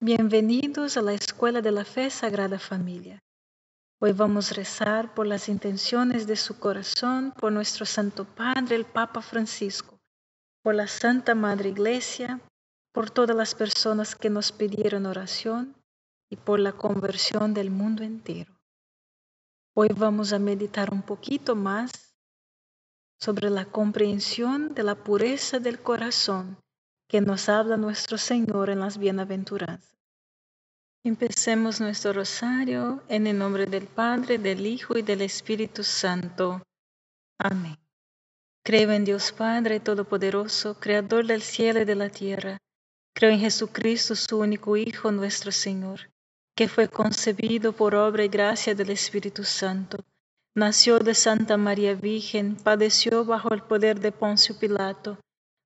Bienvenidos a la Escuela de la Fe Sagrada Familia. Hoy vamos a rezar por las intenciones de su corazón, por nuestro Santo Padre, el Papa Francisco, por la Santa Madre Iglesia, por todas las personas que nos pidieron oración y por la conversión del mundo entero. Hoy vamos a meditar un poquito más sobre la comprensión de la pureza del corazón que nos habla nuestro Señor en las bienaventuranzas. Empecemos nuestro rosario en el nombre del Padre, del Hijo y del Espíritu Santo. Amén. Creo en Dios Padre Todopoderoso, Creador del cielo y de la tierra. Creo en Jesucristo, su único Hijo, nuestro Señor, que fue concebido por obra y gracia del Espíritu Santo. Nació de Santa María Virgen, padeció bajo el poder de Poncio Pilato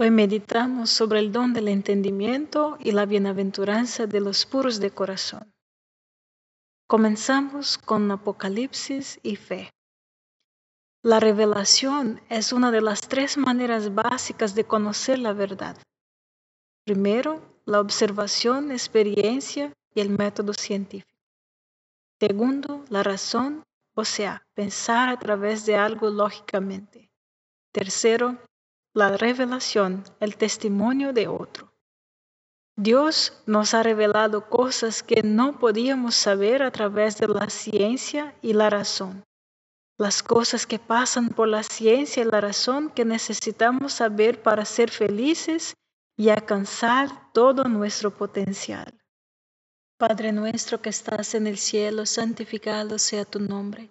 Hoy meditamos sobre el don del entendimiento y la bienaventuranza de los puros de corazón. Comenzamos con Apocalipsis y fe. La revelación es una de las tres maneras básicas de conocer la verdad. Primero, la observación, experiencia y el método científico. Segundo, la razón, o sea, pensar a través de algo lógicamente. Tercero, la revelación, el testimonio de otro. Dios nos ha revelado cosas que no podíamos saber a través de la ciencia y la razón. Las cosas que pasan por la ciencia y la razón que necesitamos saber para ser felices y alcanzar todo nuestro potencial. Padre nuestro que estás en el cielo, santificado sea tu nombre.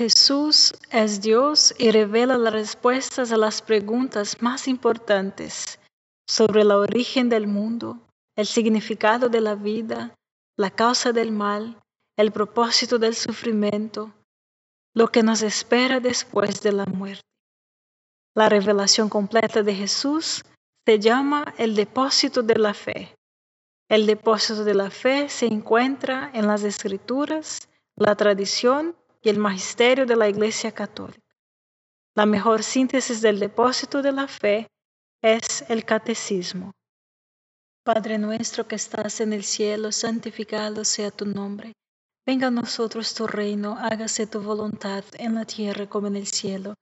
Jesús es Dios y revela las respuestas a las preguntas más importantes sobre el origen del mundo, el significado de la vida, la causa del mal, el propósito del sufrimiento, lo que nos espera después de la muerte. La revelación completa de Jesús se llama el depósito de la fe. El depósito de la fe se encuentra en las escrituras, la tradición y el magisterio de la Iglesia Católica. La mejor síntesis del depósito de la fe es el catecismo. Padre nuestro que estás en el cielo, santificado sea tu nombre. Venga a nosotros tu reino, hágase tu voluntad en la tierra como en el cielo.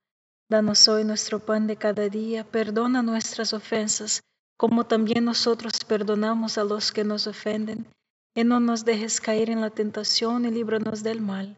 Danos hoy nuestro pan de cada día, perdona nuestras ofensas, como también nosotros perdonamos a los que nos ofenden, y no nos dejes caer en la tentación y líbranos del mal.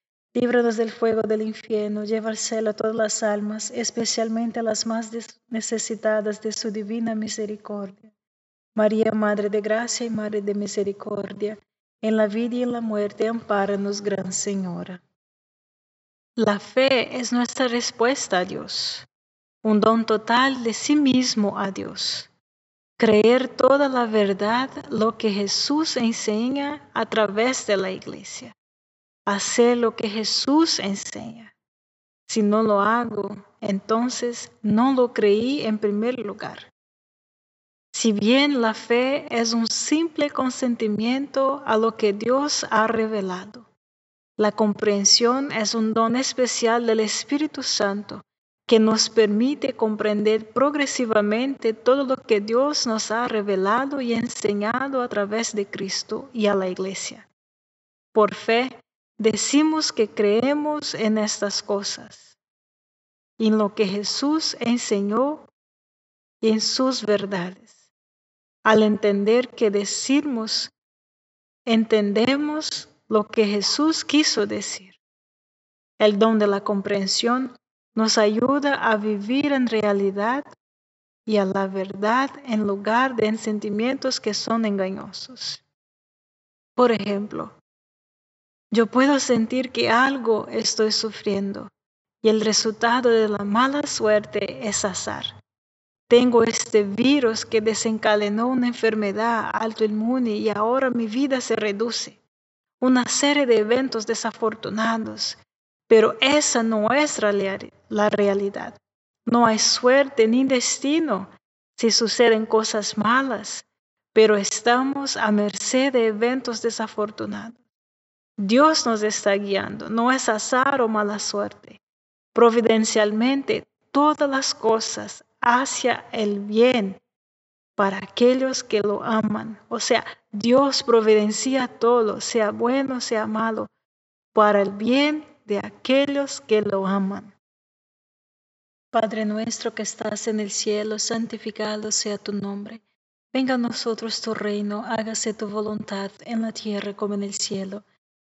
Líbranos del fuego del infierno, lleva al cielo a todas las almas, especialmente a las más necesitadas de su divina misericordia. María, Madre de Gracia y Madre de Misericordia, en la vida y en la muerte, ampáranos, Gran Señora. La fe es nuestra respuesta a Dios, un don total de sí mismo a Dios. Creer toda la verdad, lo que Jesús enseña a través de la iglesia hacer lo que Jesús enseña. Si no lo hago, entonces no lo creí en primer lugar. Si bien la fe es un simple consentimiento a lo que Dios ha revelado, la comprensión es un don especial del Espíritu Santo que nos permite comprender progresivamente todo lo que Dios nos ha revelado y enseñado a través de Cristo y a la Iglesia. Por fe, decimos que creemos en estas cosas, en lo que Jesús enseñó y en sus verdades. Al entender que decimos, entendemos lo que Jesús quiso decir. El don de la comprensión nos ayuda a vivir en realidad y a la verdad en lugar de en sentimientos que son engañosos. Por ejemplo, yo puedo sentir que algo estoy sufriendo y el resultado de la mala suerte es azar. Tengo este virus que desencadenó una enfermedad autoinmune y ahora mi vida se reduce. Una serie de eventos desafortunados, pero esa no es la realidad. No hay suerte ni destino si suceden cosas malas, pero estamos a merced de eventos desafortunados. Dios nos está guiando, no es azar o mala suerte. Providencialmente, todas las cosas hacia el bien para aquellos que lo aman. O sea, Dios providencia todo, sea bueno, sea malo, para el bien de aquellos que lo aman. Padre nuestro que estás en el cielo, santificado sea tu nombre. Venga a nosotros tu reino, hágase tu voluntad en la tierra como en el cielo.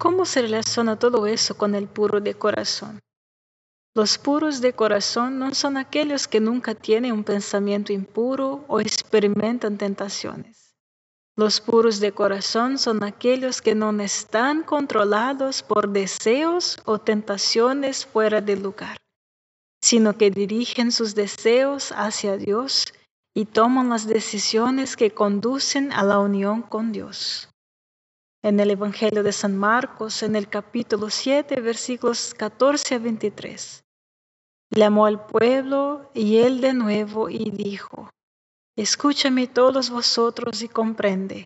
¿Cómo se relaciona todo eso con el puro de corazón? Los puros de corazón no son aquellos que nunca tienen un pensamiento impuro o experimentan tentaciones. Los puros de corazón son aquellos que no están controlados por deseos o tentaciones fuera de lugar, sino que dirigen sus deseos hacia Dios y toman las decisiones que conducen a la unión con Dios. En el Evangelio de San Marcos, en el capítulo 7, versículos 14 a 23, Llamó al pueblo y él de nuevo y dijo, Escúchame todos vosotros y comprende.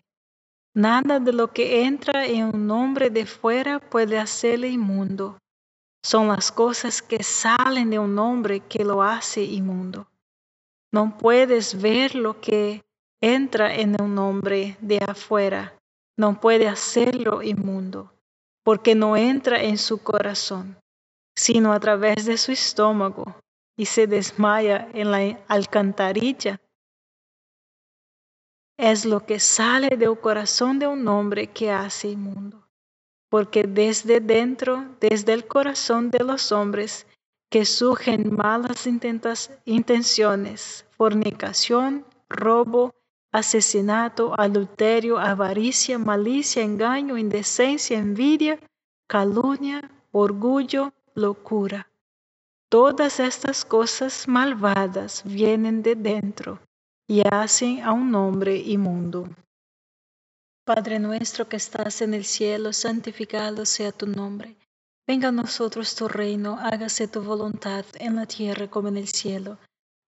Nada de lo que entra en un hombre de fuera puede hacerle inmundo. Son las cosas que salen de un hombre que lo hace inmundo. No puedes ver lo que entra en un hombre de afuera. No puede hacerlo inmundo, porque no entra en su corazón sino a través de su estómago y se desmaya en la alcantarilla. Es lo que sale del corazón de un hombre que hace inmundo, porque desde dentro, desde el corazón de los hombres, que surgen malas intenciones, fornicación, robo, asesinato, adulterio, avaricia, malicia, engaño, indecencia, envidia, calumnia, orgullo, locura. Todas estas cosas malvadas vienen de dentro y hacen a un hombre inmundo. Padre nuestro que estás en el cielo, santificado sea tu nombre. Venga a nosotros tu reino, hágase tu voluntad en la tierra como en el cielo.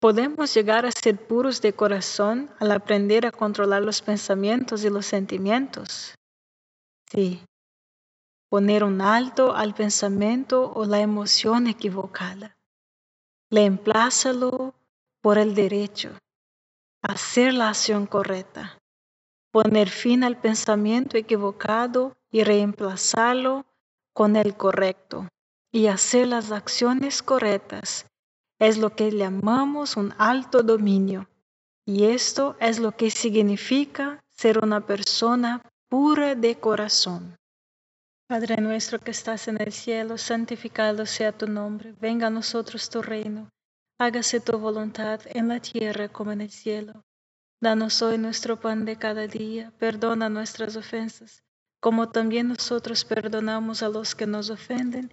¿Podemos llegar a ser puros de corazón al aprender a controlar los pensamientos y los sentimientos? Sí. Poner un alto al pensamiento o la emoción equivocada. Reemplázalo por el derecho. Hacer la acción correcta. Poner fin al pensamiento equivocado y reemplazarlo con el correcto. Y hacer las acciones correctas es lo que llamamos un alto dominio. Y esto es lo que significa ser una persona pura de corazón. Padre nuestro que estás en el cielo, santificado sea tu nombre, venga a nosotros tu reino, hágase tu voluntad en la tierra como en el cielo. Danos hoy nuestro pan de cada día, perdona nuestras ofensas, como también nosotros perdonamos a los que nos ofenden,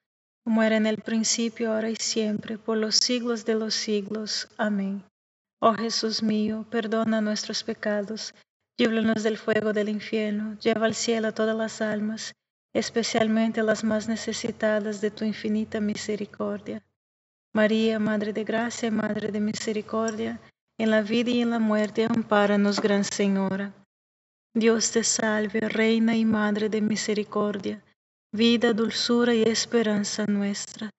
como era en el principio, ahora y siempre, por los siglos de los siglos. Amén. Oh Jesús mío, perdona nuestros pecados, líbranos del fuego del infierno, lleva al cielo a todas las almas, especialmente las más necesitadas de tu infinita misericordia. María, Madre de Gracia y Madre de Misericordia, en la vida y en la muerte, amparanos, Gran Señora. Dios te salve, Reina y Madre de Misericordia, vida, dulzura y esperanza nuestra.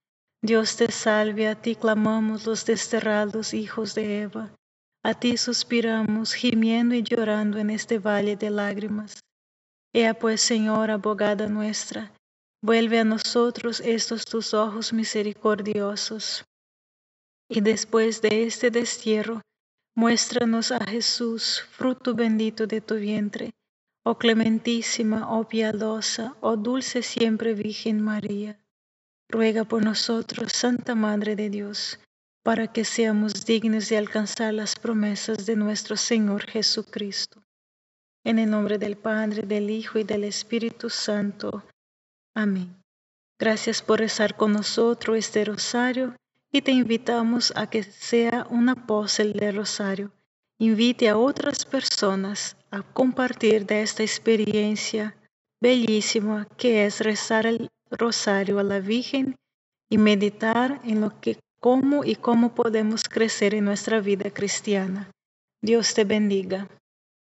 Dios te salve, a ti clamamos los desterrados hijos de Eva, a ti suspiramos, gimiendo y llorando en este valle de lágrimas. Ea pues, Señora, abogada nuestra, vuelve a nosotros estos tus ojos misericordiosos. Y después de este destierro, Muéstranos a Jesús, fruto bendito de tu vientre, oh clementísima, oh piadosa, oh dulce siempre Virgen María. Ruega por nosotros, Santa Madre de Dios, para que seamos dignos de alcanzar las promesas de nuestro Señor Jesucristo. En el nombre del Padre, del Hijo y del Espíritu Santo. Amén. Gracias por rezar con nosotros este rosario y te invitamos a que sea un apóstol del Rosario. Invite a otras personas a compartir de esta experiencia bellísima que es rezar el Rosario a la Virgen y meditar en lo que cómo y cómo podemos crecer en nuestra vida cristiana. Dios te bendiga.